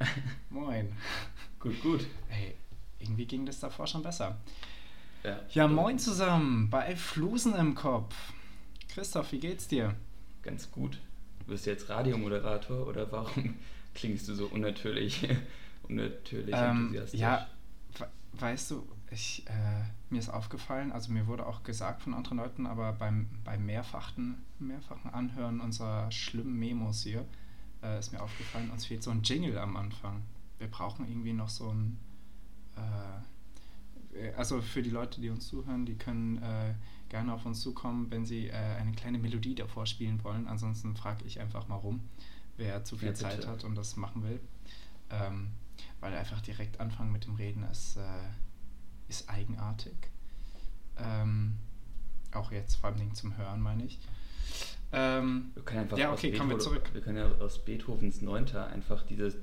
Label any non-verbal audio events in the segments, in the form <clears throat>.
<laughs> Moin. Gut, gut. Hey, irgendwie ging das davor schon besser. Ja, Ja, moin zusammen bei Flusen im Kopf. Christoph, wie geht's dir? Ganz gut. Du bist jetzt Radiomoderator oder warum <laughs> klingst du so unnatürlich, <laughs> unnatürlich Ähm, enthusiastisch? ja, we- weißt du, ich, äh, mir ist aufgefallen, also mir wurde auch gesagt von anderen Leuten, aber beim, beim mehrfachen, mehrfachen Anhören unserer schlimmen Memos hier äh, ist mir aufgefallen, uns fehlt so ein Jingle am Anfang. Wir brauchen irgendwie noch so ein, äh, also für die Leute, die uns zuhören, die können äh, gerne auf uns zukommen, wenn sie äh, eine kleine Melodie davor spielen wollen. Ansonsten frage ich einfach mal rum, wer zu viel Ja. Zeit hat und das machen will. Ähm, weil einfach direkt anfangen mit dem Reden ist, äh, ist eigenartig. Ähm, auch jetzt vor allem zum Hören, meine ich. Ähm, Wir können einfach ja, aus okay, kommen wir zurück. Wir können ja aus Beethovens Neunter einfach dieses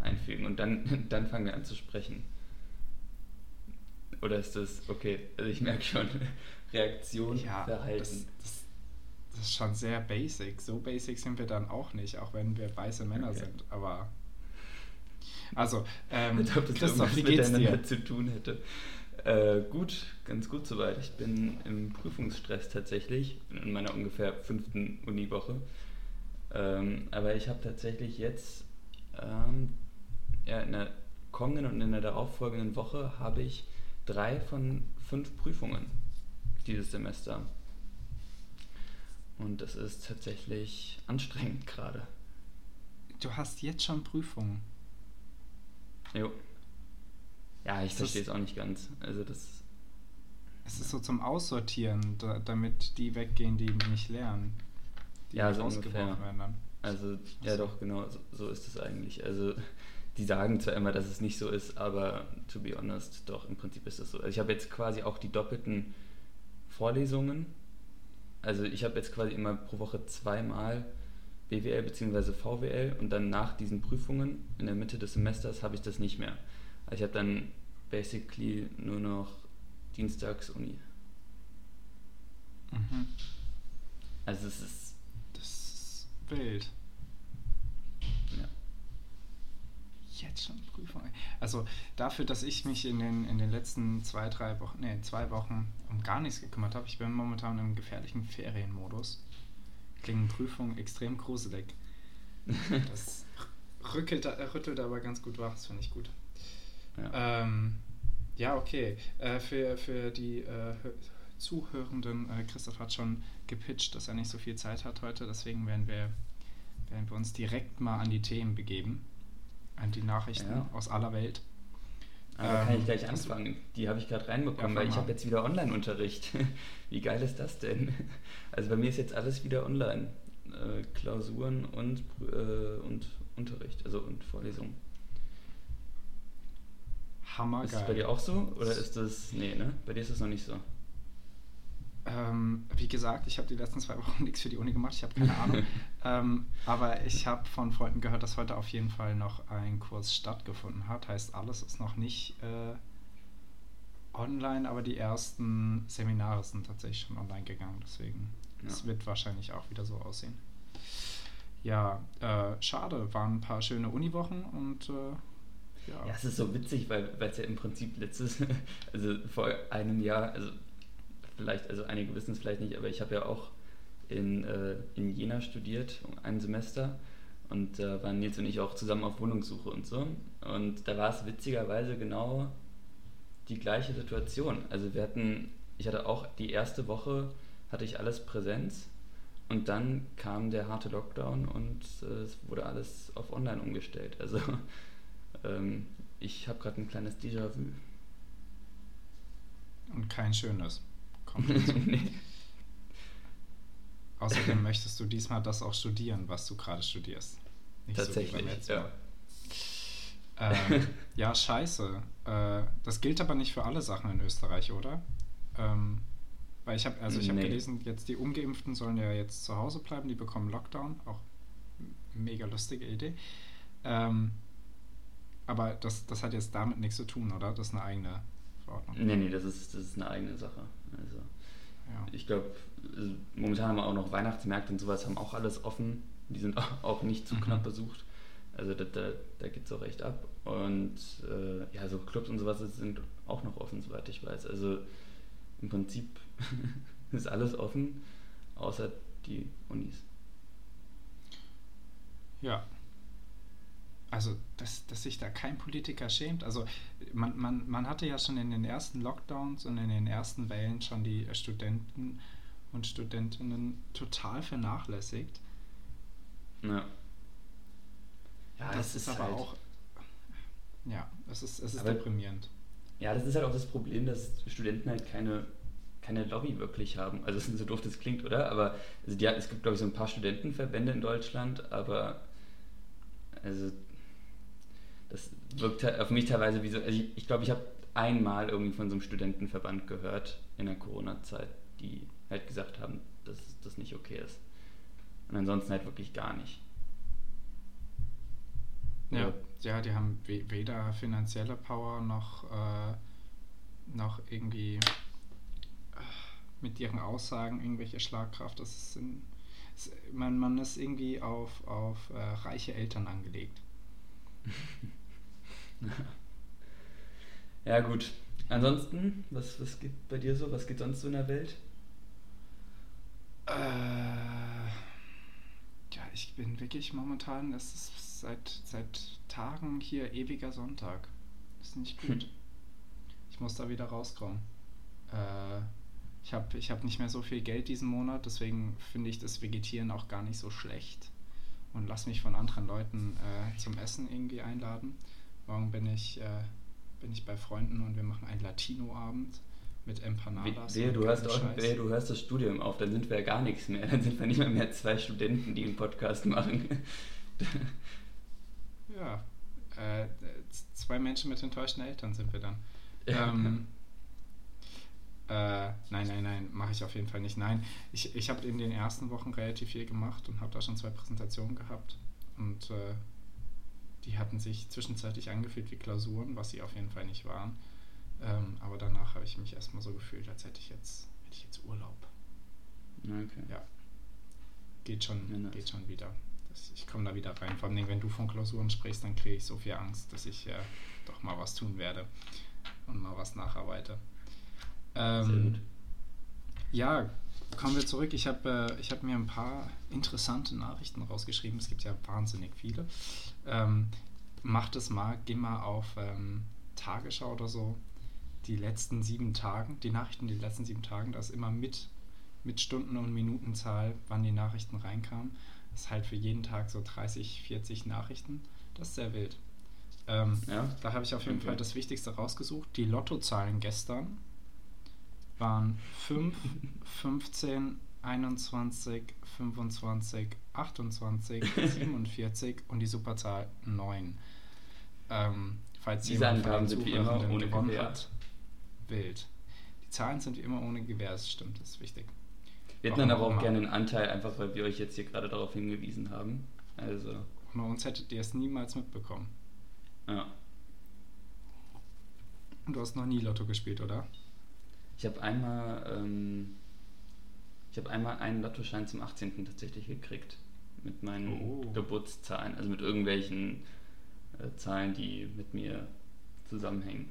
einfügen und dann, <laughs> dann fangen wir an zu sprechen. Oder ist das okay? Also ich merke schon <laughs> Reaktion, Ja, Verhalten. das, das, das ist schon sehr basic. So basic sind wir dann auch nicht, auch wenn wir weiße Männer Okay. sind. Aber also, ähm, Als ob das Christoph, wie geht's dir? zu tun hätte. Äh, gut, ganz gut soweit. Ich bin im Prüfungsstress tatsächlich, bin in meiner ungefähr fünften Uniwoche. Ähm, aber ich habe tatsächlich jetzt ähm, ja, in der kommenden und in der darauffolgenden Woche habe ich drei von fünf Prüfungen dieses Semester. Und das ist tatsächlich anstrengend gerade. Du hast jetzt schon Prüfungen. Jo. Ja, ich verstehe das- es auch nicht ganz. Also das Es ist so zum Aussortieren, da, damit die weggehen, die nicht lernen. Die Ja, so ungefähr. werden dann. Also, ja so. doch, genau, so, so ist es eigentlich. Also, die sagen zwar immer, dass es nicht so ist, aber to be honest, doch, im Prinzip ist es so. Also ich habe jetzt quasi auch die doppelten Vorlesungen. Also, ich habe jetzt quasi immer pro Woche zweimal BWL bzw. VWL und dann nach diesen Prüfungen in der Mitte des Semesters habe ich das nicht mehr. Also, ich habe dann basically nur noch Dienstags-Uni. Mhm. Also, es ist, Das ist wild. ja. Jetzt schon Prüfung. Also dafür, dass ich mich in den, in den letzten zwei, drei Wochen, nee, zwei Wochen um gar nichts gekümmert habe, ich bin momentan im gefährlichen Ferienmodus. Klingen Prüfungen extrem gruselig. <laughs> Das rückelt, rüttelt aber ganz gut wach, das finde ich gut. Ja. Ähm, ja, okay. Äh, für, für die äh, Hö- Zuhörenden, äh, Christoph hat schon gepitcht, dass er nicht so viel Zeit hat heute, deswegen werden wir, werden wir uns direkt mal an die Themen begeben, an die Nachrichten Ja. aus aller Welt. Kann Ähm, ich gleich hast du- anfangen. Die habe ich gerade reinbekommen, Ja, weil ich habe jetzt wieder Online-Unterricht. <laughs> Wie geil ist das denn? <laughs> Also bei mir ist jetzt alles wieder online. Äh, Klausuren und, äh, und Unterricht, also und Vorlesungen. Hammergeil. Ist das bei dir auch so? Oder ist das. Nee, ne? Bei dir ist das noch nicht so. Ähm, wie gesagt, ich habe die letzten zwei Wochen <laughs> nichts für die Uni gemacht, ich habe keine Ahnung. <laughs> ähm, aber ich habe von Freunden gehört, dass heute auf jeden Fall noch ein Kurs stattgefunden hat. Heißt, alles ist noch nicht äh, online, aber die ersten Seminare sind tatsächlich schon online gegangen. Deswegen, es Ja. wird wahrscheinlich auch wieder so aussehen. Ja, äh, schade, waren ein paar schöne Uniwochen und äh, ja. Es ist so witzig, weil es ja im Prinzip letztes, <laughs> also vor einem Jahr, also vielleicht, also einige wissen es vielleicht nicht, aber ich habe ja auch in, äh, in Jena studiert, ein Semester. Und da waren Nils und ich auch zusammen auf Wohnungssuche und so. Und da war es witzigerweise genau die gleiche Situation. Also wir hatten, ich hatte auch die erste Woche, hatte ich alles Präsenz. Und dann kam der harte Lockdown und äh, es wurde alles auf Online umgestellt. Also ähm, ich habe gerade ein kleines Déjà-vu. Und kein schönes. Kommt <laughs> nee. Außerdem möchtest du diesmal das auch studieren, was du gerade studierst. Nicht so Tatsächlich, letzten ja. Ähm, ja, scheiße. Äh, das gilt aber nicht für alle Sachen in Österreich, oder? Ähm, weil ich habe, also ich habe Nee. gelesen, jetzt die Ungeimpften sollen ja jetzt zu Hause bleiben, die bekommen Lockdown, auch mega lustige Idee. Ähm, aber das, das hat jetzt damit nichts zu tun, oder? Das ist eine eigene Verordnung. Nee, nee, das ist, das ist eine eigene Sache. Also Ja. ich glaube, also momentan haben wir auch noch Weihnachtsmärkte und sowas, haben auch alles offen. Die sind auch- <laughs> auch nicht zu Mhm. knapp besucht. Also da, da, da geht es auch echt ab. Und äh, ja, so Clubs und sowas sind auch noch offen, soweit ich weiß. Also im Prinzip <laughs> ist alles offen, außer die Unis. Ja. Also, dass, dass sich da kein Politiker schämt. Also, man, man, man hatte ja schon in den ersten Lockdowns und in den ersten Wellen schon die Studenten und Studentinnen total vernachlässigt. Ja. Ja, das, ist, ist aber halt auch. Ja, es ist, es ist aber, deprimierend. Ja, das ist halt auch das Problem, dass Studenten halt keine, keine Lobby wirklich haben. Also, es ist so doof, das klingt, oder? Aber also die, es gibt, glaube ich, so ein paar Studentenverbände in Deutschland, aber also das wirkt auf mich teilweise wie so. Also ich, ich glaube, ich habe einmal irgendwie von so einem Studentenverband gehört in der Corona-Zeit, die halt gesagt haben, dass das nicht okay ist. Und ansonsten halt wirklich gar nicht. Ja, ja die haben weder finanzielle Power noch, äh, noch irgendwie äh, mit ihren Aussagen irgendwelche Schlagkraft. Das sind, das, man, man ist irgendwie auf, auf äh, reiche Eltern angelegt. <laughs> <laughs> ja, gut. Ansonsten, was, was geht bei dir so? Was geht sonst so in der Welt? Äh, ja, ich bin wirklich momentan, es ist seit, seit Tagen hier ewiger Sonntag. ist nicht gut. Hm. <laughs> Ich muss da wieder rauskommen. Äh, ich habe ich hab nicht mehr so viel Geld diesen Monat, deswegen finde ich das Vegetieren auch gar nicht so schlecht. Und lass mich von anderen Leuten äh, zum Essen irgendwie einladen. Morgen bin ich, äh, bin ich bei Freunden und wir machen einen Latino-Abend mit Empanadas. Wehe, du, hörst auch, wehe, du hörst das Studium auf, dann sind wir ja gar nichts mehr. <laughs> Dann sind wir nicht mehr, mehr zwei Studenten, die einen Podcast machen. <laughs> ja, äh, zwei Menschen mit enttäuschten Eltern sind wir dann. Ähm, äh, nein, nein, nein, mache ich auf jeden Fall nicht. Nein, ich, ich habe in den ersten Wochen relativ viel gemacht und habe da schon zwei Präsentationen gehabt. Und äh, die hatten sich zwischenzeitlich angefühlt wie Klausuren, was sie auf jeden Fall nicht waren. Ähm, aber danach habe ich mich erstmal so gefühlt, als hätte ich jetzt, hätte ich jetzt Urlaub. Okay. Ja. Geht schon, ja, nice. geht schon wieder. Das, ich komme da wieder rein. Vor allem, wenn du von Klausuren sprichst, dann kriege ich so viel Angst, dass ich äh, doch mal was tun werde und mal was nacharbeite. Ähm, Sehr gut. Ja, kommen wir zurück. Ich habe äh, hab mir ein paar interessante Nachrichten rausgeschrieben. Es gibt ja wahnsinnig viele. Ähm, mach das mal, geh mal auf ähm, Tagesschau oder so. Die letzten sieben Tagen, die Nachrichten die letzten sieben Tagen, da ist immer mit, mit Stunden- und Minutenzahl, wann die Nachrichten reinkamen. Das ist halt für jeden Tag so 30, 40 Nachrichten. Das ist sehr wild. Ähm, ja. Da habe ich auf jeden okay. Fall das Wichtigste rausgesucht. Die Lottozahlen gestern waren 5, 15, 21, 25, 28, 47 und die Superzahl 9. Ähm, falls Diese jemand Angaben sind wie immer ohne Gewähr. Hat, wild. Die Zahlen sind wie immer ohne Gewähr, das stimmt, das ist wichtig. Wir hätten dann aber auch immer. gerne einen Anteil, einfach weil wir euch jetzt hier gerade darauf hingewiesen haben. Also. Ohne uns hättet ihr es niemals mitbekommen. Ja. Und du hast noch nie Lotto gespielt, oder? Ich habe einmal, ähm, ich habe einmal einen Lottoschein zum 18. tatsächlich gekriegt. Mit meinen oh. Geburtszahlen, also mit irgendwelchen äh, Zahlen, die mit mir zusammenhängen.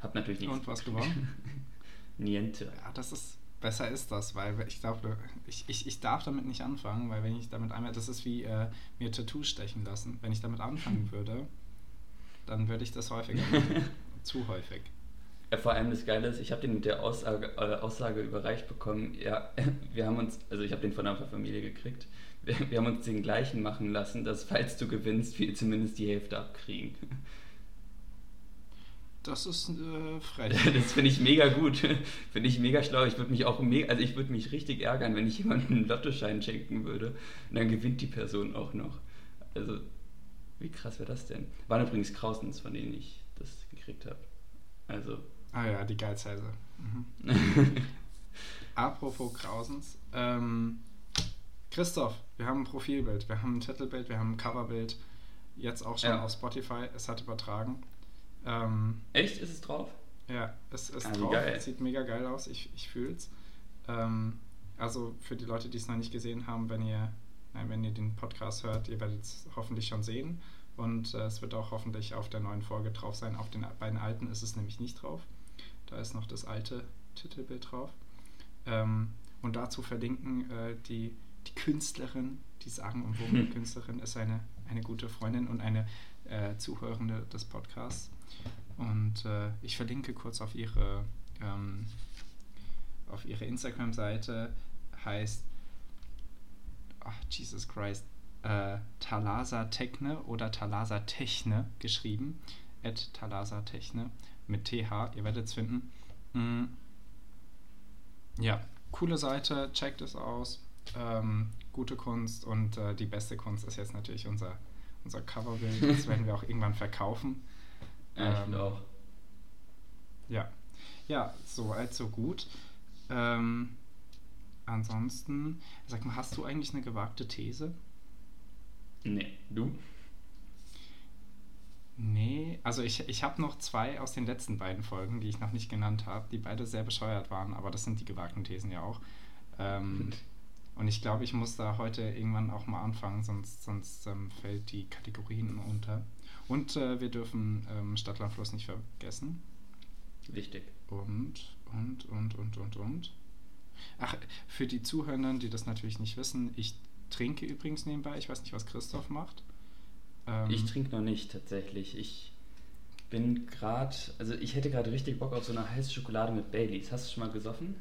Hab natürlich nichts. Und was gewonnen? <laughs> Niente. Ja, das ist, besser ist das, weil ich glaube, ich, ich, ich darf damit nicht anfangen, weil wenn ich damit einmal, das ist wie äh, mir Tattoo stechen lassen. Wenn ich damit anfangen <laughs> würde, dann würde ich das häufiger machen. <laughs> Zu häufig. Ja, vor allem das Geile ist, ich habe den mit der Aussage, äh, Aussage überreicht bekommen, ja, <laughs> wir haben uns, also ich habe den von einer Familie gekriegt, wir, wir, haben uns den gleichen machen lassen, dass falls du gewinnst, wir zumindest die Hälfte abkriegen. Das ist äh, frech. <laughs> das finde ich mega gut. <laughs> finde ich mega schlau. Ich würde mich auch mega, also ich würde mich richtig ärgern, wenn ich jemandem einen Lottoschein schenken würde und dann gewinnt die Person auch noch. Also, wie krass wäre das denn? Waren übrigens Krausens, von denen ich das gekriegt habe. Also, Ah ja, die Geizhälse. Mhm. <laughs> Apropos Krausens. Ähm, Christoph, wir haben ein Profilbild, wir haben ein Titelbild, wir haben ein Coverbild. Jetzt auch schon ja. auf Spotify. Es hat übertragen. Ähm, Echt? Ist es drauf? Ja, es ist ah, drauf. Es sieht mega geil aus. Ich, ich fühle es. Ähm, also für die Leute, die es noch nicht gesehen haben, wenn ihr nein, wenn ihr den Podcast hört, ihr werdet es hoffentlich schon sehen. Und äh, es wird auch hoffentlich auf der neuen Folge drauf sein. Auf den beiden alten ist es nämlich nicht drauf. Da ist noch das alte Titelbild drauf. Ähm, und dazu verlinken äh, die, die Künstlerin, die sagen und womit Künstlerin <laughs> ist eine, eine gute Freundin und eine äh, Zuhörende des Podcasts. Und äh, ich verlinke kurz auf ihre, ähm, auf ihre Instagram-Seite, heißt, ach, Jesus Christ, äh, Talasa Techne oder Talasa Techne geschrieben. At Talasa Techne mit TH, ihr werdet es finden. Mm. Ja, coole Seite, checkt es aus. Ähm, gute Kunst und äh, die beste Kunst ist jetzt natürlich unser, unser Coverbild. <laughs> Das werden wir auch irgendwann verkaufen. Ja, ich ähm, auch. Ja. Ja, so alt, so gut. Ähm, ansonsten, sag mal, hast du eigentlich eine gewagte These? Nee, du? Also ich, ich habe noch zwei aus den letzten beiden Folgen, die ich noch nicht genannt habe, die beide sehr bescheuert waren, aber das sind die gewagten Thesen ja auch. Ähm, <laughs> und ich glaube, ich muss da heute irgendwann auch mal anfangen, sonst, sonst ähm, fällt die Kategorien unter. Und äh, wir dürfen ähm, Stadtlandfluss nicht vergessen. Wichtig. Und, und, und, und, und, und. Ach, für die Zuhörenden, die das natürlich nicht wissen, ich trinke übrigens nebenbei. Ich weiß nicht, was Christoph macht. Ähm, ich trinke noch nicht tatsächlich. Ich bin gerade, also ich hätte gerade richtig Bock auf so eine heiße Schokolade mit Baileys. Hast du schon mal gesoffen?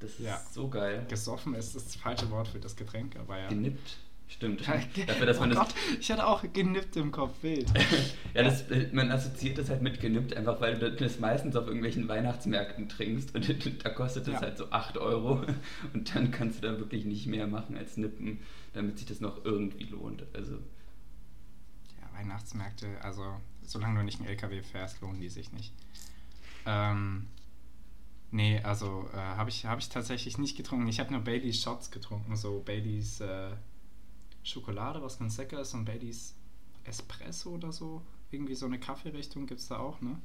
Das ist ja. so geil. Gesoffen ist das falsche Wort für das Getränk, aber ja. Genippt. Stimmt. <laughs> Dafür, dass oh man Gott, ich hatte auch genippt im Kopf, wild. <laughs> ja, das, man assoziiert das halt mit genippt, einfach weil du das meistens auf irgendwelchen Weihnachtsmärkten trinkst und <laughs> da kostet das ja. halt so 8 Euro und dann kannst du da wirklich nicht mehr machen als nippen, damit sich das noch irgendwie lohnt. Also. Ja, Weihnachtsmärkte, also solange du nicht einen LKW fährst, lohnen die sich nicht. Ähm, nee, also äh, habe ich, hab ich tatsächlich nicht getrunken. Ich habe nur Baileys Shots getrunken, so Baileys. Äh, Schokolade, was ganz lecker ist, und Baileys Espresso oder so. Irgendwie so eine Kaffeerichtung gibt es da auch, ne?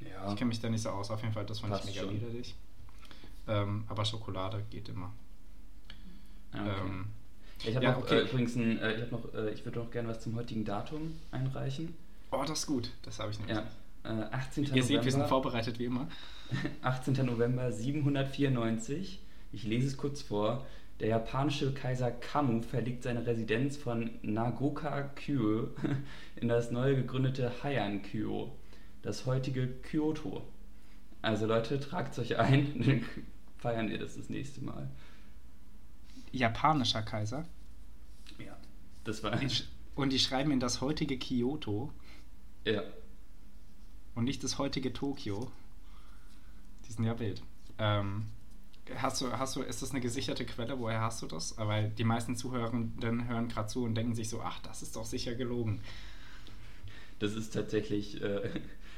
Ja. Ich kenne mich da nicht so aus, auf jeden Fall, das fand Passt ich mega schon. widerlich. Ähm, aber Schokolade geht immer. Ah, okay. Ähm, ich habe ja, noch okay. äh, übrigens ein, äh, ich, hab noch, äh, ich würde noch gerne was zum heutigen Datum einreichen. Oh, das ist gut. Das habe ich nämlich ja. nicht. 18. Ihr November, seht, wir sind vorbereitet wie immer. <laughs> 18. November 794. Ich lese es kurz vor. Der japanische Kaiser Kamu verlegt seine Residenz von Nagoka-kyo <laughs> in das neu gegründete Heian-kyo, das heutige Kyoto. Also Leute, tragt euch ein, <laughs> dann feiern wir das das nächste Mal. Japanischer Kaiser? Ja, das war... Und die schreiben in das heutige Kyoto? Ja. Und nicht das heutige Tokio? Die sind ja wild. Ähm, Hast du, hast du, ist das eine gesicherte Quelle? Woher hast du das? Weil die meisten Zuhörenden hören gerade zu und denken sich so, ach, das ist doch sicher gelogen. Das ist tatsächlich, äh,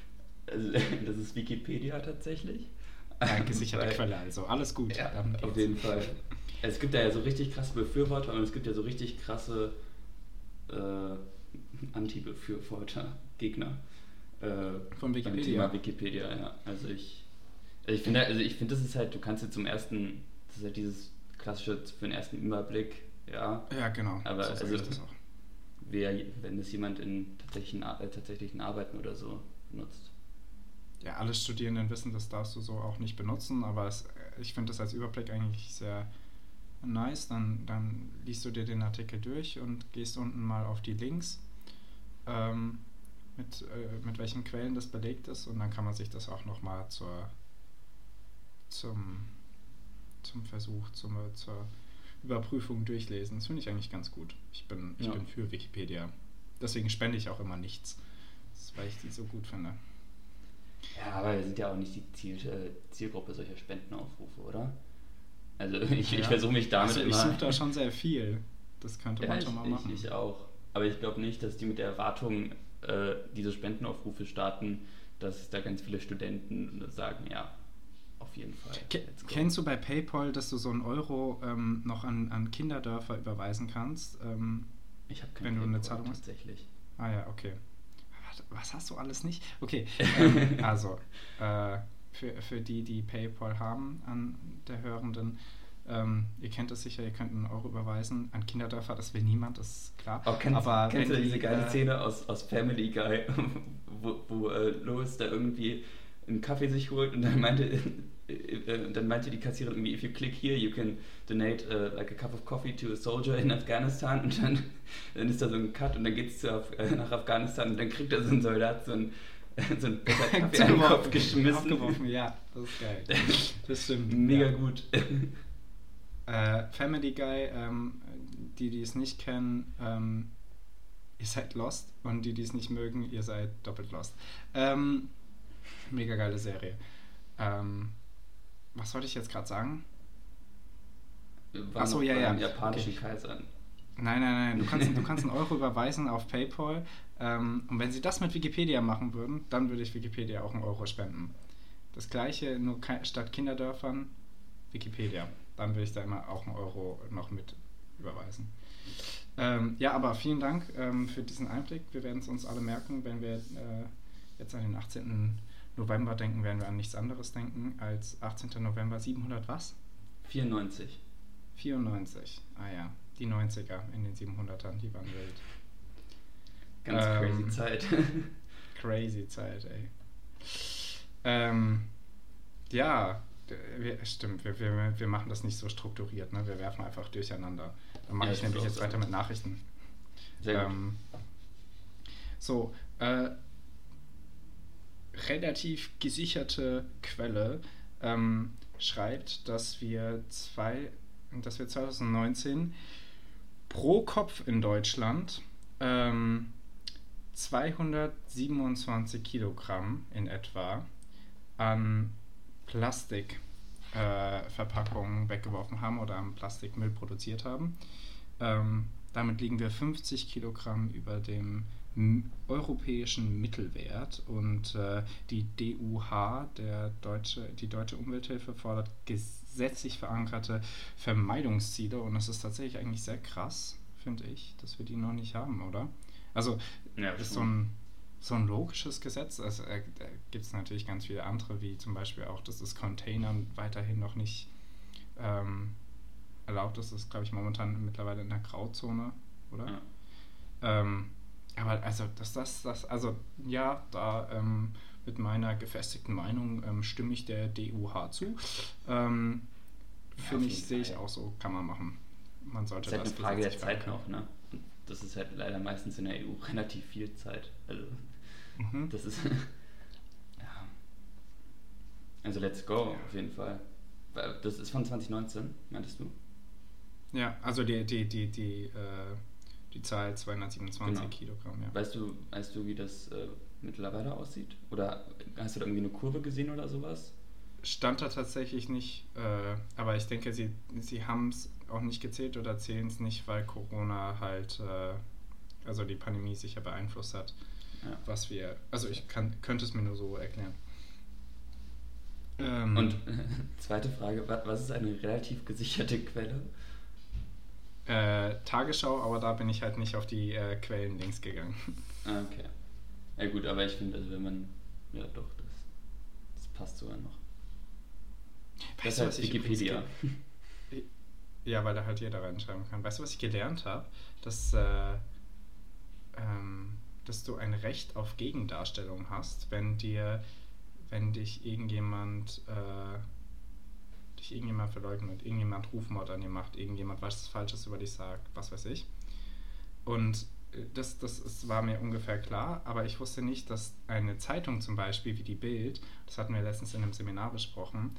<laughs> also, das ist Wikipedia tatsächlich. Ja, gesicherte <laughs> Quelle, also alles gut. Ja, auf jeden Fall. Es gibt ja so richtig krasse Befürworter und es gibt ja so richtig krasse äh, Anti-Befürworter, Gegner. Äh, Von Wikipedia. Beim Thema Wikipedia, ja. Also ich also ich finde, also ich finde, das ist halt, du kannst jetzt zum ersten, das ist halt dieses klassische für den ersten Überblick, ja. Ja, genau. Aber so also, das auch. Wer, wenn das jemand in tatsächlichen, äh, tatsächlichen Arbeiten oder so nutzt. Ja, alle Studierenden wissen, das darfst du so auch nicht benutzen, aber es, ich finde das als Überblick eigentlich sehr nice. Dann, dann liest du dir den Artikel durch und gehst unten mal auf die Links, ähm, mit, äh, mit welchen Quellen das belegt ist und dann kann man sich das auch nochmal zur zum, zum Versuch, zum, zur Überprüfung durchlesen. Das finde ich eigentlich ganz gut. Ich bin, ich ja. bin für Wikipedia. Deswegen spende ich auch immer nichts. weil ich die so gut finde. Ja, aber wir sind ja auch nicht die Ziel, äh, Zielgruppe solcher Spendenaufrufe, oder? Also <laughs> ich, ja. ich versuche mich damit also ich immer... Ich suche da schon sehr viel. Das könnte <laughs> ja, man schon mal machen. Ich, ich auch. Aber ich glaube nicht, dass die mit der Erwartung äh, diese Spendenaufrufe starten, dass da ganz viele Studenten sagen, ja, auf jeden Fall. Kennst du bei PayPal, dass du so einen Euro ähm, noch an, an Kinderdörfer überweisen kannst? Ähm, ich habe keine Wenn PayPal, du eine Zahlung hast? Tatsächlich. Ah ja, okay. Was hast du alles nicht? Okay, <laughs> ähm, also äh, für, für die, die PayPal haben an der Hörenden, Ähm, ihr kennt das sicher, ihr könnt einen Euro überweisen an Kinderdörfer, das will niemand, das ist klar. Oh, kennst, Aber kennst du diese die, geile äh, Szene aus, aus Family Guy, <laughs> wo, wo äh, Lois da irgendwie einen Kaffee sich holt und dann meinte, äh, <laughs> äh, dann meinte die Kassiererin irgendwie, if you click here, you can donate uh, like a cup of coffee to a soldier in Afghanistan <laughs> und dann, dann ist da so ein Cut und dann geht es nach Afghanistan und dann kriegt da so ein Soldat so ein, so ein Kaffee an den Kopf geschmissen. Aufgeworfen, ja, das ist geil. Das stimmt. Mega ja. gut. Äh, Family Guy, ähm, die, die es nicht kennen, ähm, ihr seid lost und die, die es nicht mögen, ihr seid doppelt lost. Ähm, mega geile Serie. Ähm, was wollte ich jetzt gerade sagen? Wir waren Ach so, noch ja, ja. japanischen Okay. Kaiser. Nein, nein, nein. Du kannst, du kannst einen Euro überweisen auf PayPal. Ähm, und wenn sie das mit Wikipedia machen würden, dann würde ich Wikipedia auch einen Euro spenden. Das gleiche, nur statt Kinderdörfern, Wikipedia. Dann würde ich da immer auch einen Euro noch mit überweisen. Ähm, ja, aber vielen Dank ähm, für diesen Einblick. Wir werden es uns alle merken, wenn wir äh, jetzt an den 18. November denken, werden wir an nichts anderes denken als 18. November 700 was? 94. 94. Ah ja, die 90er in den 700ern, die waren wild. Ganz Ähm, crazy Zeit. <laughs> Crazy Zeit, ey. Ähm, ja, wir, stimmt, wir, wir, wir machen das nicht so strukturiert, ne? Wir werfen einfach durcheinander. Dann mache Ja, ich ich nämlich jetzt weiter mit Nachrichten. Sehr gut. Ähm, so, äh, relativ gesicherte Quelle ähm, schreibt, dass wir zwei, dass wir 2019 pro Kopf in Deutschland ähm, 227 Kilogramm in etwa an Plastikverpackungen äh, weggeworfen haben oder am Plastikmüll produziert haben. Ähm, damit liegen wir 50 Kilogramm über dem europäischen Mittelwert und äh, die DUH, der deutsche, die Deutsche Umwelthilfe, fordert gesetzlich verankerte Vermeidungsziele und das ist tatsächlich eigentlich sehr krass, finde ich, dass wir die noch nicht haben, oder? Also, Ja, das ist schon. so ein, so ein logisches Gesetz. Also, äh, da gibt es natürlich ganz viele andere, wie zum Beispiel auch, dass das Containern weiterhin noch nicht ähm, erlaubt ist. Das ist, glaube ich, momentan mittlerweile in der Grauzone, oder? Ja. Ähm, aber also, dass das, das, also ja, da ähm, mit meiner gefestigten Meinung ähm, stimme ich der DUH zu. Ähm, Ja, Finde ich, sehe ich auch so, kann man machen. Man sollte Das ist halt das eine Frage der Zeit noch, ne? Das ist halt leider meistens in der EU <laughs> relativ viel Zeit. Also, Mhm. das ist. <laughs> ja. Also, let's go, auf jeden Fall. Das ist von 2019, meintest du? Ja, also die, die, die, die, äh, die Zahl 227 Genau. Kilogramm, ja. Weißt du, weißt du, wie das äh, mittlerweile aussieht? Oder hast du da irgendwie eine Kurve gesehen oder sowas? Stand da tatsächlich nicht, äh, aber ich denke, sie, sie haben es auch nicht gezählt oder zählen es nicht, weil Corona halt, äh, also die Pandemie sicher beeinflusst hat, Ja. was wir, also ich kann, könnte es mir nur so erklären. Ähm, Und <laughs> zweite Frage, wa- was ist eine relativ gesicherte Quelle? äh, Tagesschau, aber da bin ich halt nicht auf die äh, Quellenlinks gegangen. Ah, okay. Ja gut, aber ich finde, also wenn man, ja doch, das, das passt sogar noch. Das Weißt du, heißt Wikipedia. Ja, weil da halt jeder reinschreiben kann. Weißt du, was ich gelernt habe? Dass, äh, ähm, dass du ein Recht auf Gegendarstellung hast, wenn dir, wenn dich irgendjemand, äh, dich irgendjemand verleugnet, irgendjemand Rufmord an dir macht, irgendjemand was Falsches über dich sagt, was weiß ich. Und äh, das, das ist, war mir ungefähr klar, aber ich wusste nicht, dass eine Zeitung zum Beispiel wie die Bild, das hatten wir letztens in einem Seminar besprochen,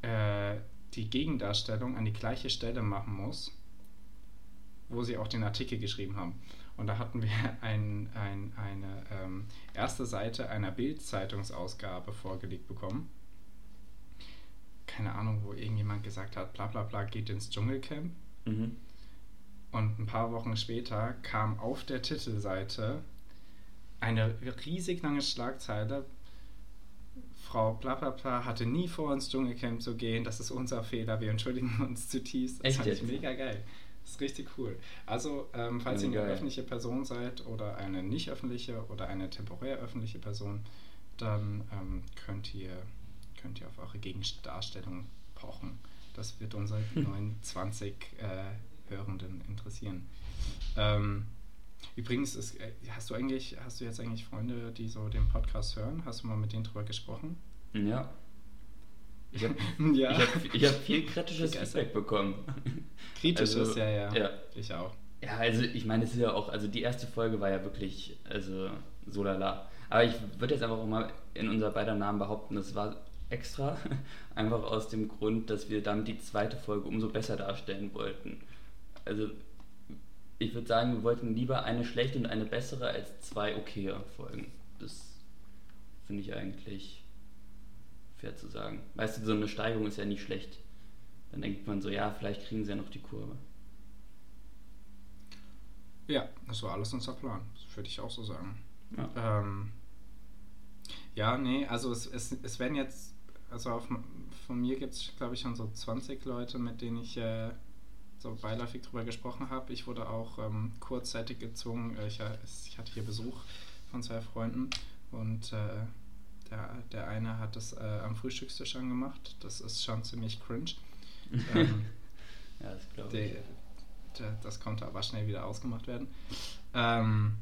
äh, die Gegendarstellung an die gleiche Stelle machen muss, wo sie auch den Artikel geschrieben haben. Und da hatten wir <laughs> ein, ein, eine ähm, erste Seite einer Bild-Zeitungsausgabe vorgelegt bekommen. Keine Ahnung, wo irgendjemand gesagt hat, bla bla bla, geht ins Dschungelcamp. Mhm. Und ein paar Wochen später kam auf der Titelseite eine riesig lange Schlagzeile. Frau Blablabla hatte nie vor, ins Dschungelcamp zu gehen. Das ist unser Fehler. Wir entschuldigen <laughs> uns zutiefst. Das Echt fand ich mega geil. Das ist richtig cool. Also, ähm, falls ihr Mega eine geil. öffentliche Person seid oder eine nicht öffentliche oder eine temporär öffentliche Person, dann ähm, könnt, ihr, könnt ihr auf eure Gegendarstellung pochen. Das wird unsere 29 <laughs> äh, Hörenden interessieren. Ähm, übrigens, ist, äh, hast du eigentlich, hast du jetzt eigentlich Freunde, die so den Podcast hören? Hast du mal mit denen drüber gesprochen? Ja. Ich habe <laughs> Ja. hab, hab viel <laughs> kritisches. Feedback bekommen. Kritisches, Also, ja, ja, ja. Ich auch. Ja, also ich meine, es ist ja auch, also die erste Folge war ja wirklich, also so lala. Aber ich würde jetzt einfach auch mal in unser beider Namen behaupten, das war extra, <laughs> einfach aus dem Grund, dass wir damit die zweite Folge umso besser darstellen wollten. Also ich würde sagen, wir wollten lieber eine schlechte und eine bessere als zwei okaye Folgen. Das finde ich eigentlich fair zu sagen. Weißt du, so eine Steigerung ist ja nicht schlecht. Dann denkt man so, ja, vielleicht kriegen sie ja noch die Kurve. Ja, das war alles unser Plan. Das würde ich auch so sagen. Ja. Ähm, ja, nee, also es, es, es werden jetzt, also auf, von mir gibt es, glaube ich, schon so 20 Leute, mit denen ich äh, so beiläufig drüber gesprochen habe. Ich wurde auch ähm, kurzzeitig gezwungen, äh, ich, ich hatte hier Besuch von zwei Freunden und äh, der, der eine hat das äh, am Frühstückstisch angemacht. Das ist schon ziemlich cringe. <laughs> ähm, Ja, das glaube der, ich. der, das konnte aber schnell wieder ausgemacht werden. Ähm,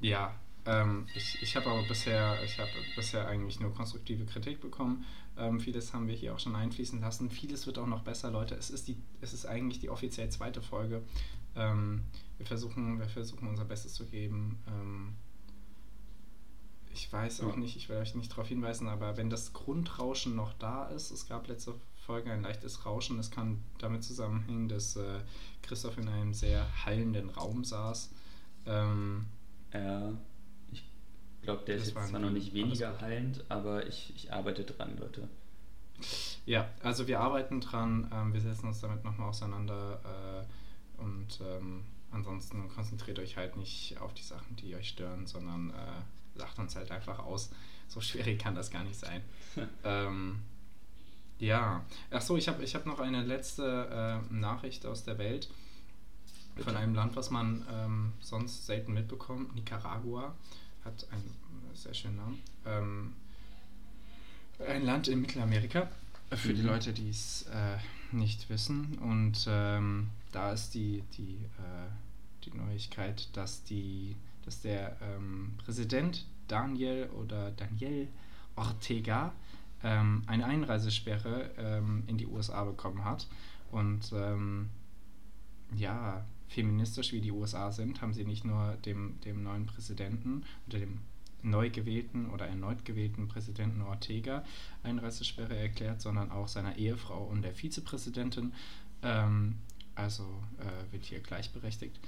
ja, ähm, ich, ich habe aber bisher, ich habe bisher eigentlich nur konstruktive Kritik bekommen. Ähm, vieles haben wir hier auch schon einfließen lassen. Vieles wird auch noch besser, Leute. Es ist die, es ist eigentlich die offiziell zweite Folge. Ähm, wir versuchen, wir versuchen unser Bestes zu geben. Ähm, ich weiß auch nicht, ich will euch nicht darauf hinweisen, aber wenn das Grundrauschen noch da ist, es gab letzte Folge ein leichtes Rauschen, das kann damit zusammenhängen, dass äh, Christoph in einem sehr hallenden Raum saß. Ähm, Ja, glaube, der ist Das jetzt war zwar noch nicht weniger heilend, aber ich, ich arbeite dran, Leute. ja, also wir arbeiten dran, ähm, wir setzen uns damit nochmal auseinander äh, und ähm, ansonsten konzentriert euch halt nicht auf die Sachen, die euch stören, sondern äh, lacht uns halt einfach aus. So schwierig kann das gar nicht sein. <laughs> ähm, ja, achso, ich habe ich hab noch eine letzte äh, Nachricht aus der Welt von Bitte. einem Land, was man ähm, sonst selten mitbekommt. Nicaragua hat einen äh, sehr schönen Namen. Ähm, ein Land in Mittelamerika, äh, für die Mhm. Leute, die es äh, nicht wissen. Und ähm, da ist die, die, äh, die Neuigkeit, dass, die, dass der ähm, Präsident Daniel oder Daniel Ortega ähm, eine Einreisesperre ähm, in die USA bekommen hat. Und ähm, ja, feministisch wie die USA sind, haben sie nicht nur dem, dem neuen Präsidenten oder dem neu gewählten oder erneut gewählten Präsidenten Ortega Einreisesperre erklärt, sondern auch seiner Ehefrau und der Vizepräsidentin. Ähm, also äh, wird hier gleichberechtigt.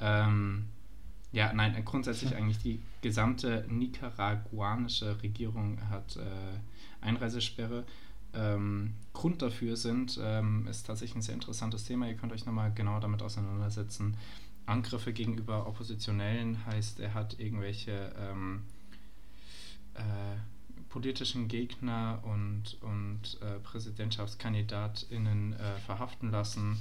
Ähm, ja, nein, grundsätzlich <laughs> eigentlich die gesamte nicaraguanische Regierung hat äh, Einreisesperre. Ähm, Grund dafür sind, ähm, ist tatsächlich ein sehr interessantes Thema. Ihr könnt euch nochmal genau damit auseinandersetzen. Angriffe gegenüber Oppositionellen heißt, er hat irgendwelche ähm, äh, politischen Gegner und, und äh, PräsidentschaftskandidatInnen äh, verhaften lassen.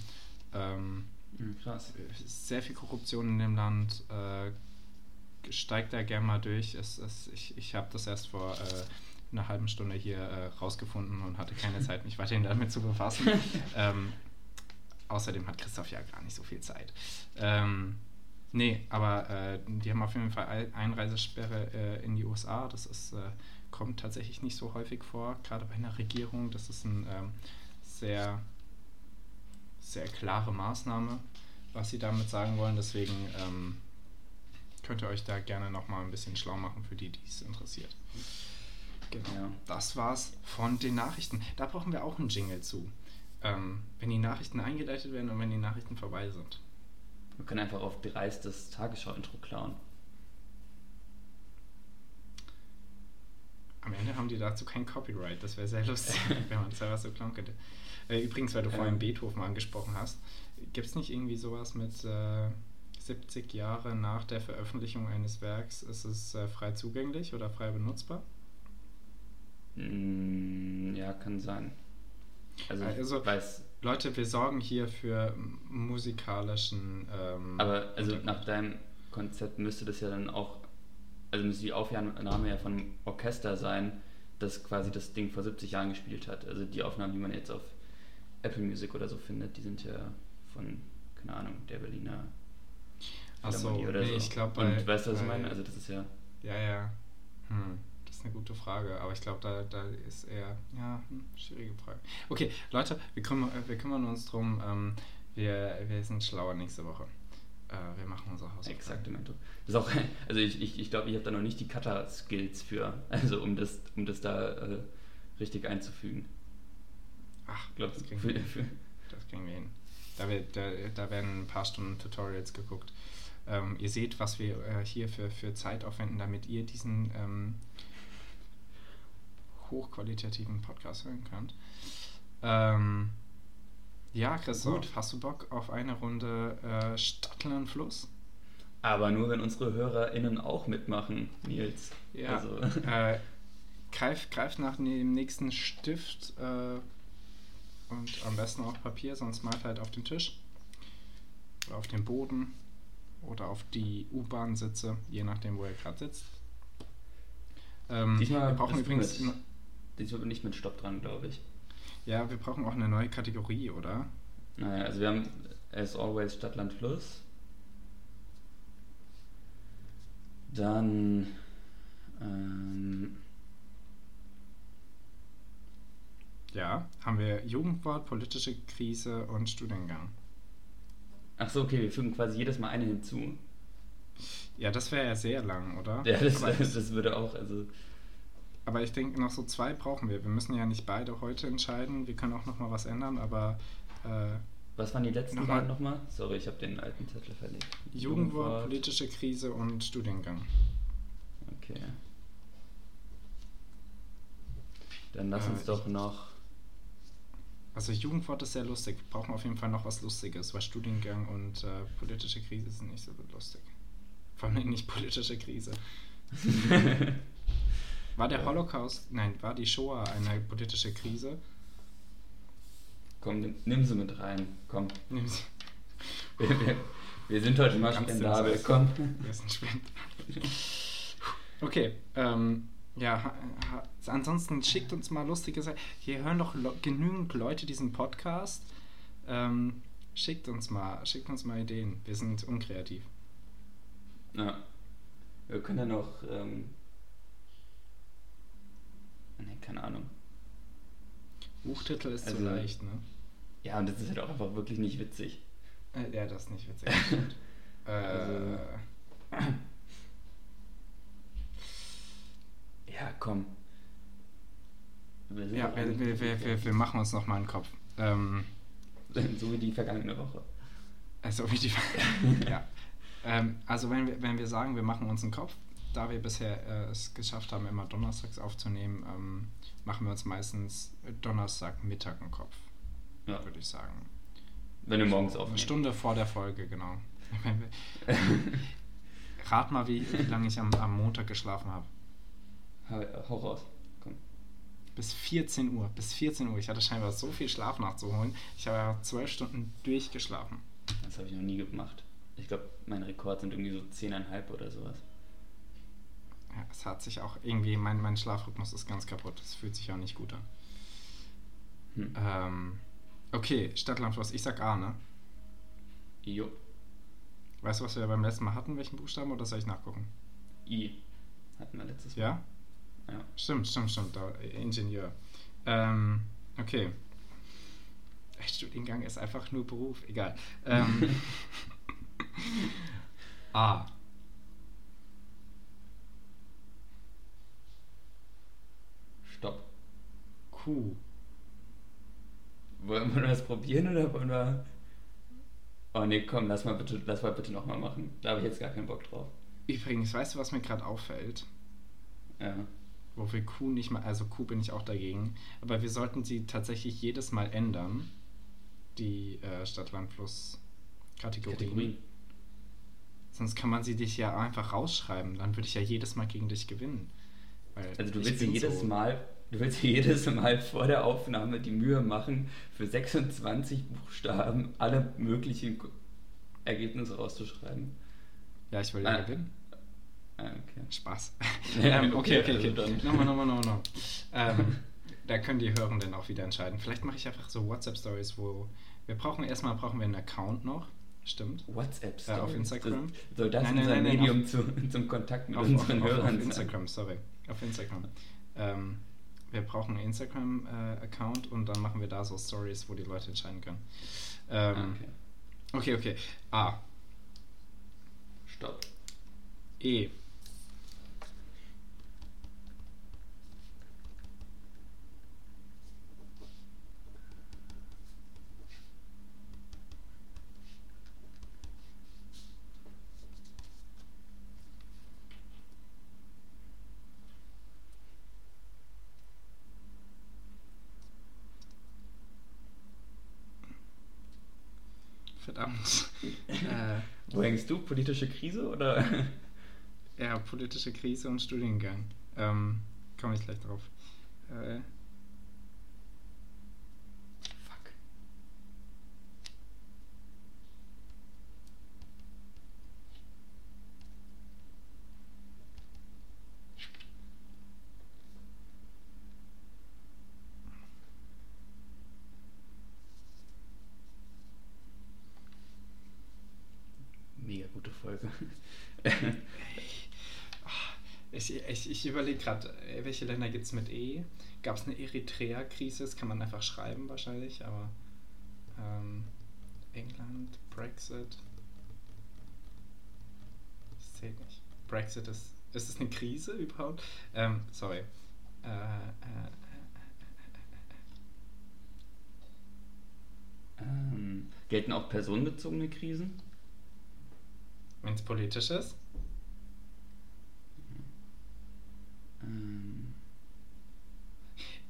Ähm, Hm, krass. sehr viel Korruption in dem Land. Äh, steigt da gerne mal durch. Es, es, ich ich habe das erst vor äh, einer halben Stunde hier äh, rausgefunden und hatte keine <laughs> Zeit, mich weiterhin damit zu befassen. <laughs> ähm, außerdem hat Christoph ja gar nicht so viel Zeit. Ähm, nee, aber äh, die haben auf jeden Fall Ei- Einreisesperre äh, in die USA. Das ist, äh, kommt tatsächlich nicht so häufig vor, gerade bei einer Regierung. Das ist ein ähm, sehr sehr klare Maßnahme, was sie damit sagen wollen. Deswegen ähm, könnt ihr euch da gerne nochmal ein bisschen schlau machen für die, die es interessiert. Genau. Das war's von den Nachrichten. Da brauchen wir auch einen Jingle zu. Ähm, wenn die Nachrichten eingeleitet werden und wenn die Nachrichten vorbei sind. Wir können einfach auf dreist das Tagesschau-Intro klauen. Am Ende haben die dazu kein Copyright. Das wäre sehr lustig, <laughs> wenn man das einfach so klauen könnte. Äh, übrigens, weil du Ja. vorhin Beethoven angesprochen hast, gibt es nicht irgendwie sowas mit äh, 70 Jahre nach der Veröffentlichung eines Werks ist es äh, frei zugänglich oder frei benutzbar? Hm, ja, kann sein. Also, Also- ich weiß. Leute, wir sorgen hier für musikalischen. Ähm, Aber also nach deinem Konzept müsste das ja dann auch, also müsste die Aufnahme ja von einem Orchester sein, dass quasi das Ding vor 70 Jahren gespielt hat. Also die Aufnahmen, die man jetzt auf Apple Music oder so findet, die sind ja von, keine Ahnung, der Berliner Achso, oder nee, so. ich glaube Und weißt du, was ich meine? Also das ist ja. Ja, ja. Hm, das ist eine gute Frage, aber ich glaube, da, da ist eher, ja, hm, schwierige Frage. Okay, Leute, wir kümmern, wir kümmern uns drum, ähm, wir, wir sind schlauer nächste Woche. Äh, wir machen unser Haus. Exaktemento. Das auch, <laughs> also ich, ich, ich glaube, ich habe da noch nicht die Cutter-Skills für, <laughs> also um das, um das da äh, richtig einzufügen. Ach, glaub, das, kriegen wir, <laughs> das kriegen wir hin. Da, wird, da, da werden ein paar Stunden Tutorials geguckt. Ähm, ihr seht, was wir äh, hier für, für Zeit aufwenden, damit ihr diesen ähm, hochqualitativen Podcast hören könnt. Ähm, ja, Christoph, Gut. hast du Bock auf eine Runde äh, Stadtland Fluss? Aber nur, wenn unsere HörerInnen auch mitmachen, Nils. Ja. Also. <laughs> <laughs> Äh, greif, greif nach dem nächsten Stift äh, und am besten auch Papier, sonst malt halt auf den Tisch oder auf den Boden oder auf die U-Bahn-Sitze, je nachdem, wo er gerade sitzt. Ähm, wir brauchen übrigens. Mit, diesmal nicht mit Stopp dran, glaube ich. Ja, wir brauchen auch eine neue Kategorie, oder? Naja, also wir haben as always Stadtland Fluss. Dann ähm, ja, haben wir Jugendwort, politische Krise und Studiengang. Ach so, okay, wir fügen quasi jedes Mal eine hinzu. Ja, das wäre ja sehr lang, oder? Ja, das, das, <laughs> das würde auch, also aber ich denke, noch so zwei brauchen wir. Wir müssen ja nicht beide heute entscheiden. Wir können auch noch mal was ändern, aber. Äh, was waren die letzten noch beiden nochmal? Sorry, ich habe den alten Zettel verlegt. Jugendwort, Jugendwort, politische Krise und Studiengang. Okay. Dann lass äh, uns doch noch. Also Jugendwort ist sehr lustig. Wir brauchen auf jeden Fall noch was Lustiges, weil Studiengang und äh, politische Krise sind nicht so lustig. Vor allem nicht politische Krise. <laughs> <laughs> War der Holocaust, nein, war die Shoah eine politische Krise? Komm, nimm, nimm sie mit rein. Komm. Nimm sie. Wir, wir, wir sind heute mal spendabel. Komm. Wir sind spendabel. Okay, ähm, ja, ansonsten schickt uns mal lustige Sachen. Hier hören doch genügend Leute diesen Podcast. Ähm, schickt uns mal, schickt uns mal Ideen. Wir sind unkreativ. Ja. Wir können dann auch ähm, Nee, keine Ahnung. Buchtitel ist also, zu leicht, ne? Ja, und das ist halt auch einfach wirklich nicht witzig. Äh, ja, das ist nicht witzig. <laughs> äh, also, <clears throat> ja, komm. Wir ja, wir, wir, wir, wir, wir machen uns nochmal einen Kopf. Ähm, <laughs> so wie die vergangene Woche. Also wie die <laughs> ja. Ähm, also wenn wir, wenn wir sagen, wir machen uns einen Kopf, da wir bisher äh, es geschafft haben, immer donnerstags aufzunehmen, ähm, machen wir uns meistens Donnerstagmittag einen Kopf. Ja. Würde ich sagen. Wenn wir morgens aufnehmen. Eine Stunde vor der Folge, genau. <laughs> Rat mal, wie, wie lange ich am, am Montag geschlafen habe. Hau raus. Komm. Bis 14 Uhr. Bis 14 Uhr. Ich hatte scheinbar so viel Schlaf nachzuholen. Ich habe ja zwölf Stunden durchgeschlafen. Das habe ich noch nie gemacht. Ich glaube, mein Rekord sind irgendwie so 10,5 oder sowas ja, es hat sich auch irgendwie, mein, mein Schlafrhythmus ist ganz kaputt. Es fühlt sich auch nicht gut an. Hm. Ähm, okay, Stadtlandfluss. Ich sag A, ne? Jo. Weißt du, was wir beim letzten Mal hatten? Welchen Buchstaben oder soll ich nachgucken? I. Hatten wir letztes Mal. Ja? Ja. Stimmt, stimmt, stimmt. Ingenieur. Ähm, okay. Studiengang ist einfach nur Beruf, egal. Ähm, <laughs> A. Stopp. Q. Wollen wir das probieren oder wollen wir. Oh nee, komm, lass mal bitte, lass mal bitte nochmal machen. Da habe ich jetzt gar keinen Bock drauf. Übrigens, weißt du, was mir gerade auffällt? Ja. Wo wir Q nicht mal, also Q bin ich auch dagegen, aber wir sollten sie tatsächlich jedes Mal ändern, die äh, Stadt-Land Plus Kategorien. Kategorie. Sonst kann man sie dich ja einfach rausschreiben, dann würde ich ja jedes Mal gegen dich gewinnen. also du willst jedes so Mal Du willst jedes Mal vor der Aufnahme die Mühe machen, für 26 Buchstaben alle möglichen Ergebnisse rauszuschreiben. Ja, ich will ja ah. gewinnen. Ah, okay. Spaß. Ähm, okay, okay, okay, also. Nochmal, nochmal, nochmal, nochmal. <laughs> Ähm, da können die Hörenden auch wieder entscheiden. Vielleicht mache ich einfach so WhatsApp-Stories, wo wir brauchen erstmal brauchen wir einen Account noch. Stimmt. WhatsApp Äh, auf Instagram? Das, soll das Nein, nein, unser nein, Medium zu, <laughs> zum Kontakt mit Auf, auf, unseren auf, Hörern auf? Instagram, sorry. Auf Instagram. Ähm, wir brauchen einen Instagram-Account und dann machen wir da so Stories, wo die Leute entscheiden können. Ah, Ähm, okay. okay, okay. A. Stopp. E. Verdammt. <laughs> äh, Wo hängst du? Politische Krise oder? ja, politische Krise und Studiengang. Ähm, komme ich gleich drauf. Äh, Fuck. Mega gute Folge. Ich, ich, ich überlege gerade, welche Länder gibt es mit E? Gab es eine Eritrea-Krise? Das kann man einfach schreiben wahrscheinlich, aber ähm, England, Brexit. Das zählt nicht. Brexit ist. Ist es eine Krise überhaupt? Ähm, sorry. Äh, äh, ähm, gelten auch personenbezogene Krisen? Wenn es politisch ist?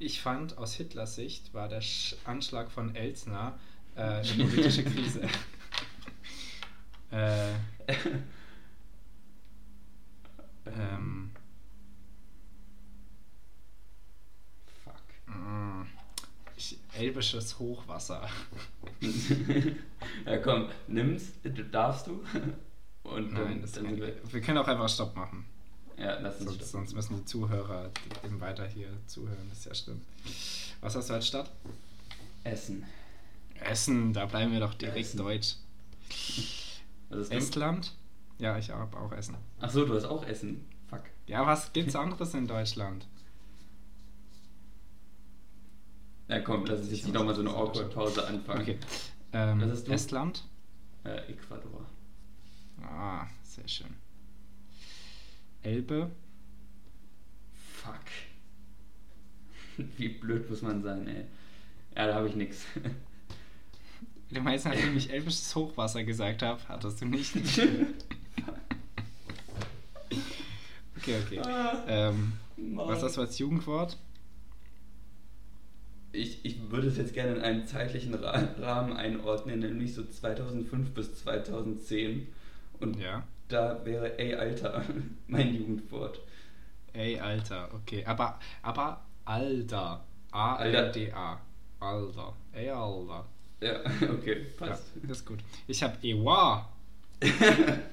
Ich fand, aus Hitlers Sicht war der Sch Anschlag von Elsner äh, eine politische Krise. <laughs> äh, ähm, Fuck. mm, ich, elbisches Hochwasser. <laughs> ja, komm, nimm's, darfst du. Und Nein, dann, das dann wir. wir können auch einfach Stopp machen. Ja, lass uns Sonst, sonst müssen die Zuhörer eben weiter hier zuhören. Das ist ja schlimm. Was hast du als Stadt? Essen. Essen, da bleiben wir doch direkt Essen. deutsch. Was ist? Estland? Ja, ich habe auch Essen. Achso, du hast auch Essen. Fuck. Ja, was gibt's anderes in Deutschland? Ja, komm, lass uns jetzt nicht nochmal so eine awkward Pause anfangen. Okay. Ähm? Estland? Äh, Ecuador. Ah, sehr schön. Elbe? Fuck. <laughs> Wie blöd muss man sein, ey. Ja, da habe ich nix. Du meinst, nachdem ich elbisches Hochwasser gesagt habe, hattest du nicht. <laughs> okay, okay. Ah, Ähm, was hast du als Jugendwort? Ich, ich würde es jetzt gerne in einen zeitlichen Ra Rahmen einordnen, nämlich so 2005 bis 2010. Und Ja. Da wäre, ey, Alter, <laughs> mein Jugendwort. Ey, Alter, okay. Aber, aber Alter. A-L-D-A. Alter. Ey, Alter. Ja, <laughs> okay, Ja, passt. das ist gut. Ich habe Ewa. <laughs>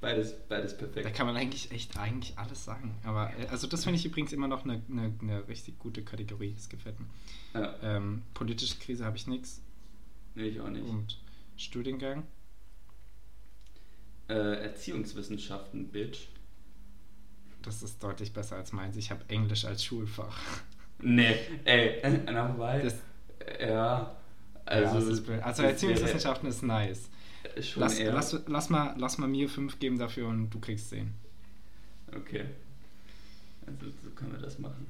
Beides, beides Da perfekt. kann man eigentlich echt eigentlich alles sagen. Aber äh, also das finde ich übrigens immer noch eine, eine, eine richtig gute Kategorie. Das gefällt mir. Ja, Ähm, politische Krise habe ich nichts. nee, ich auch nicht. Und Studiengang? Äh, Erziehungswissenschaften, Bitch. Das ist deutlich besser als meins. Ich habe Englisch als Schulfach. Nee, ey, na wobei. Das- ja, Also, ja, ist also Erziehungswissenschaften ist nice. Schon Lass, lass, lass, mal, lass mal mir fünf geben dafür und du kriegst 10. Okay. Also, so können wir das machen.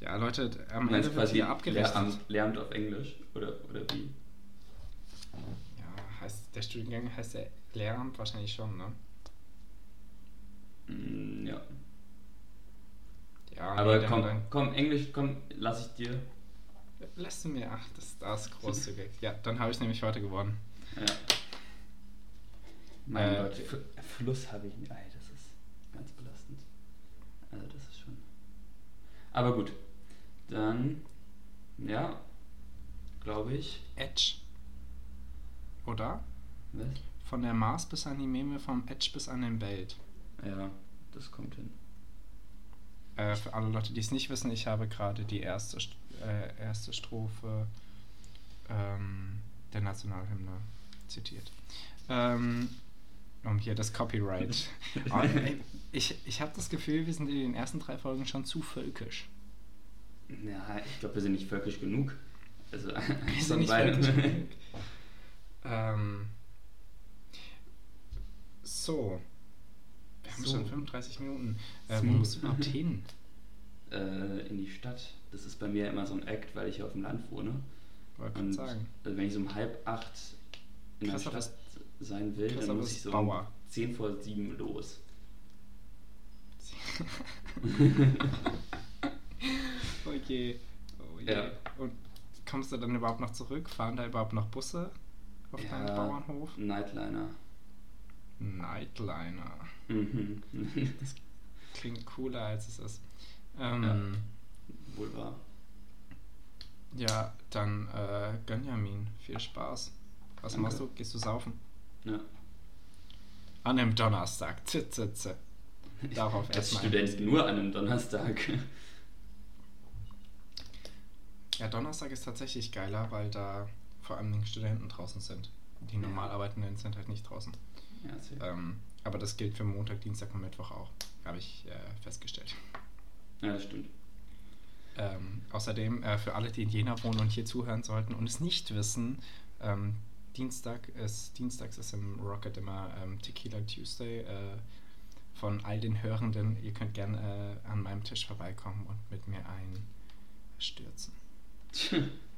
Ja, Leute, am Ende wird hier abgerechnet. Lehramt, Lehramt auf Englisch? Oder, oder wie? Heißt, der Studiengang heißt ja Lehramt wahrscheinlich schon, ne? Mm, ja. Ja, Aber nee, komm, dann, komm, Englisch, komm, lass ich dir. lässt du mir, ach, das, das ist <laughs> großzügig. ja, dann habe ich nämlich heute gewonnen. Ja. Mein Äh, Gott, Fluss habe ich nicht. Ey, das ist ganz belastend. Also, das ist schon. Aber gut. Dann, ja, glaube ich. Edge. Oder? Was? von der Mars bis an die Meme, vom Edge bis an den Belt. Ja, das kommt hin. Äh, für alle Leute, die es nicht wissen, ich habe gerade die erste, St- äh, erste Strophe ähm, der Nationalhymne zitiert. Ähm, um hier das Copyright. <laughs> Aber, ey, ich ich habe das Gefühl, wir sind in den ersten drei Folgen schon zu völkisch. Ja, ich glaube, wir sind nicht völkisch genug. Also, Wir <laughs> sind nicht völkisch <laughs> genug. ähm, so. Wir haben So. schon 35 Minuten. Äh, wo musst du überhaupt hin? äh, in die Stadt. Das ist bei mir immer so ein Act, weil ich hier auf dem Land wohne. Wollte Und sagen. äh, wenn ich so um halb acht in der Christoph Stadt sein will, Christoph dann muss ich so Bauer. um 10 vor 7 los. <laughs> je. Oh je. Ja. Und kommst du dann überhaupt noch zurück? Fahren da überhaupt noch Busse auf deinem Bauernhof? Nightliner. Nightliner. Mhm. Klingt cooler als es ist. Ähm, Wohl wahr. ja. dann äh, Gönjamin. Viel Spaß. Was Danke. machst du? Gehst du saufen? Ja. An einem Donnerstag. Tze, tze. Darauf <laughs> Als erstmal. Student nur an einem Donnerstag. Ja, Donnerstag ist tatsächlich geiler, weil da vor allem die Studenten draußen sind. Die Ja. normal arbeitenden sind halt nicht draußen. Ja. Ähm, aber das gilt für Montag, Dienstag und Mittwoch auch, habe ich äh, festgestellt. ja, das stimmt. Ähm, außerdem, äh, für alle, die in Jena wohnen und hier zuhören sollten und es nicht wissen, ähm, Dienstag ist, Dienstags ist im Rocket immer ähm, Tequila Tuesday. Äh, von all den Hörenden, ihr könnt gerne äh, an meinem Tisch vorbeikommen und mit mir einstürzen. <laughs>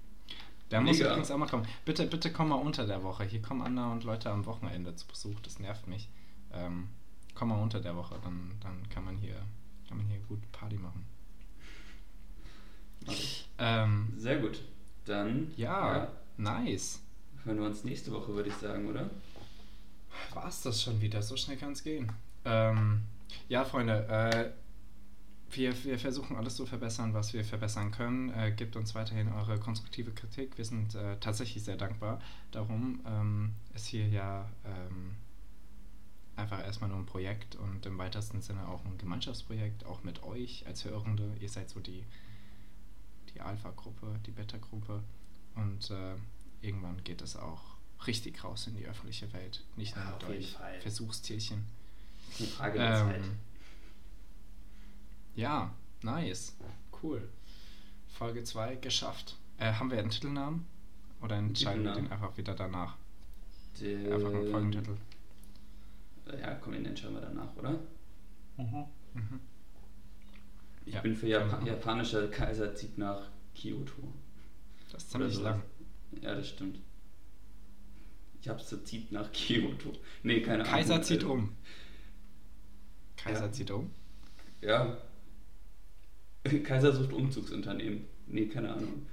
Der muss Mega. übrigens auch mal kommen. Bitte, bitte komm mal unter der Woche. Hier kommen Anna und Leute am Wochenende zu Besuch. Das nervt mich. Ähm, komm mal unter der Woche, dann, dann kann man hier kann man hier gut Party machen. Mach ich. Ähm, Sehr gut. Dann ja, nice. hören wir uns nächste Woche, würde ich sagen, oder? War es das schon wieder? So schnell kann es gehen. Ähm, ja, Freunde, äh, wir, wir versuchen alles zu verbessern, was wir verbessern können. Äh, gebt uns weiterhin eure konstruktive Kritik. Wir sind äh, tatsächlich sehr dankbar. Darum ähm, ist hier ja ähm, einfach erstmal nur ein Projekt und im weitesten Sinne auch ein Gemeinschaftsprojekt, auch mit euch als Hörende. Ihr seid so die, die Alpha-Gruppe, die Beta-Gruppe. Und äh, irgendwann geht es auch richtig raus in die öffentliche Welt. Nicht nur Ja, mit euch Fall. Versuchstierchen. Eine Frage der Zeit. Ja, nice. Cool. Folge 2 geschafft. Äh, haben wir einen Titelnamen? Oder entscheiden wir den einfach wieder danach? Der, Einfach einen Folgentitel. Ja, komm, den entscheiden wir danach, oder? Mhm. Ich Ja, bin für machen. japanischer Kaiser zieht nach Kyoto. Das ist ziemlich lang. Ja, das stimmt. Ich hab's so zieht nach Kyoto. Nee, keine Ahnung. Kaiser zieht also- um. Kaiser Ja. zieht um? Ja. <laughs> Kaiser sucht Umzugsunternehmen. Nee, keine Ahnung.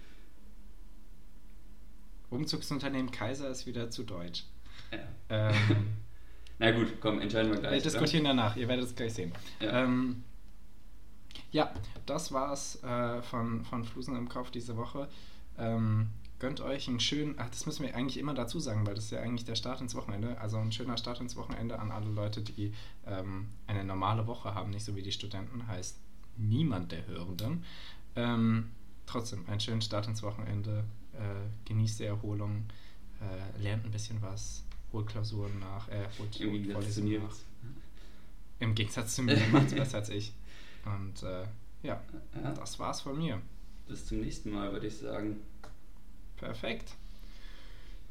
Umzugsunternehmen Kaiser ist wieder zu deutsch. Ja. Ähm, <laughs> Na gut, komm, entscheiden wir gleich. wir diskutieren danach, ihr werdet es gleich sehen. Ja. Ähm, ja, das war's äh, von, von Flusen im Kopf diese Woche. Ähm, gönnt euch einen schönen, ach, das müssen wir eigentlich immer dazu sagen, weil das ist ja eigentlich der Start ins Wochenende. Also ein schöner Start ins Wochenende an alle Leute, die ähm, eine normale Woche haben, nicht so wie die Studenten, heißt niemand der Hörenden. Ähm, trotzdem, einen schönen Start ins Wochenende. Äh, genießt die Erholung, äh, lernt ein bisschen was, holt Klausuren nach, äh, holt, Im holt Gegensatz zu Vorlesungen mir. nach. Im Gegensatz zu mir <laughs> macht es besser als ich. Und äh, ja, Ja, das war's von mir. bis zum nächsten Mal, würde ich sagen. Perfekt.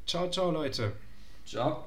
Ciao, ciao, Leute. Ciao.